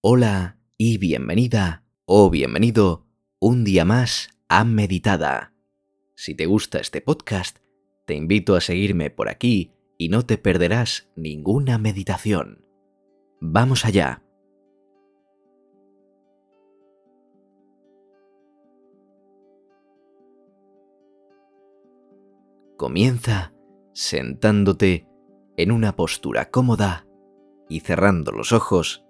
Hola y bienvenida o bienvenido un día más a Meditada. Si te gusta este podcast, te invito a seguirme por aquí y no te perderás ninguna meditación. Vamos allá. Comienza sentándote en una postura cómoda y cerrando los ojos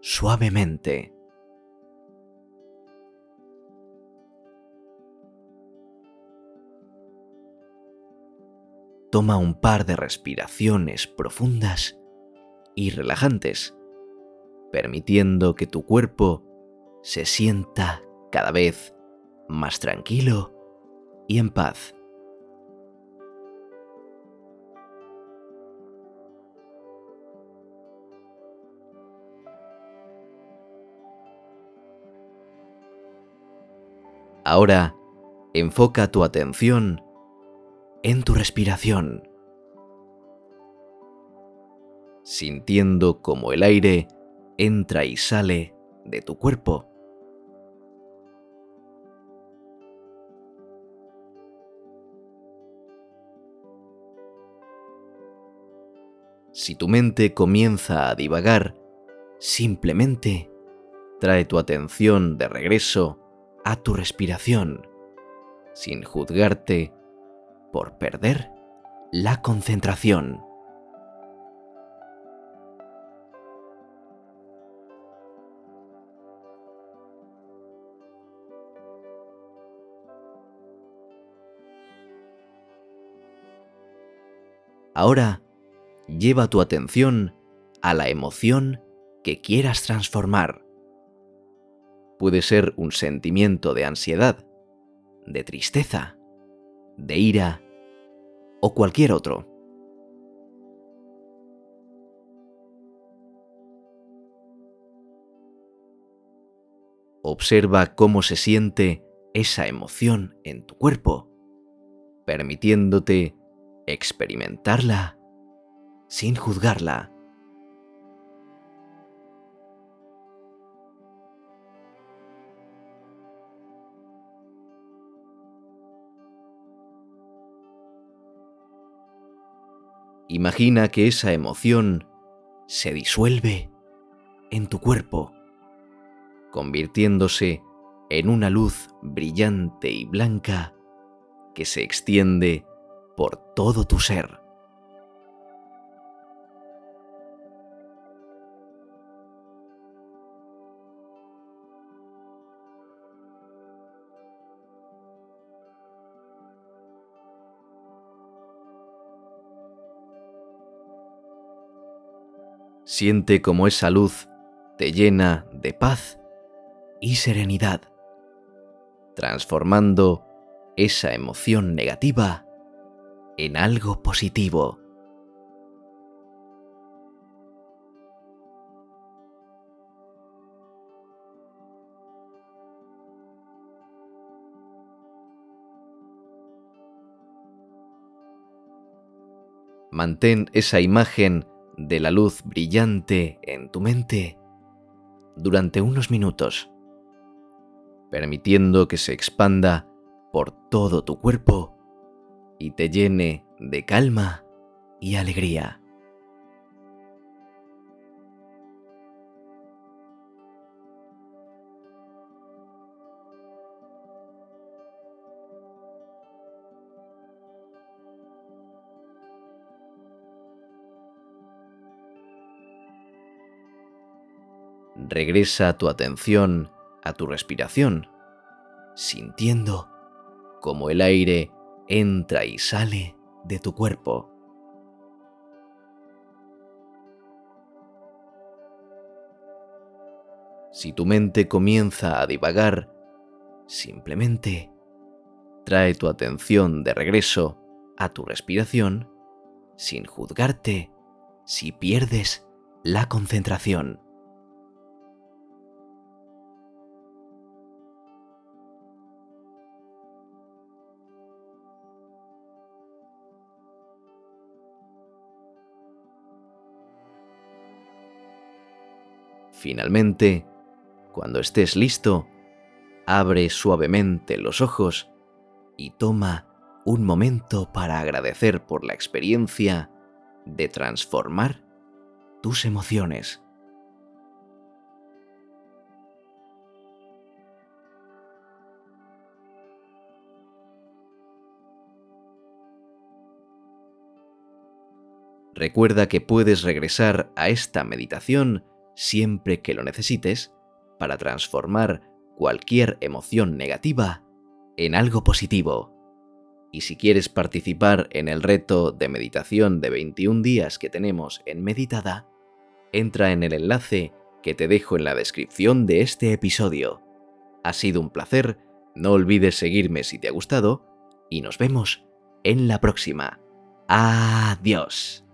suavemente. Toma un par de respiraciones profundas y relajantes, permitiendo que tu cuerpo se sienta cada vez más tranquilo y en paz. Ahora, enfoca tu atención en tu respiración, sintiendo como el aire entra y sale de tu cuerpo. Si tu mente comienza a divagar, simplemente trae tu atención de regreso a tu respiración, sin juzgarte por perder la concentración. Ahora, lleva tu atención a la emoción que quieras transformar puede ser un sentimiento de ansiedad, de tristeza, de ira o cualquier otro. Observa cómo se siente esa emoción en tu cuerpo, permitiéndote experimentarla sin juzgarla. Imagina que esa emoción se disuelve en tu cuerpo, convirtiéndose en una luz brillante y blanca que se extiende por todo tu ser. Siente como esa luz te llena de paz y serenidad, transformando esa emoción negativa en algo positivo. Mantén esa imagen de la luz brillante en tu mente durante unos minutos, permitiendo que se expanda por todo tu cuerpo y te llene de calma y alegría. Regresa tu atención a tu respiración, sintiendo como el aire entra y sale de tu cuerpo. Si tu mente comienza a divagar, simplemente trae tu atención de regreso a tu respiración sin juzgarte si pierdes la concentración. Finalmente, cuando estés listo, abre suavemente los ojos y toma un momento para agradecer por la experiencia de transformar tus emociones. Recuerda que puedes regresar a esta meditación siempre que lo necesites para transformar cualquier emoción negativa en algo positivo. Y si quieres participar en el reto de meditación de 21 días que tenemos en Meditada, entra en el enlace que te dejo en la descripción de este episodio. Ha sido un placer, no olvides seguirme si te ha gustado y nos vemos en la próxima. Adiós.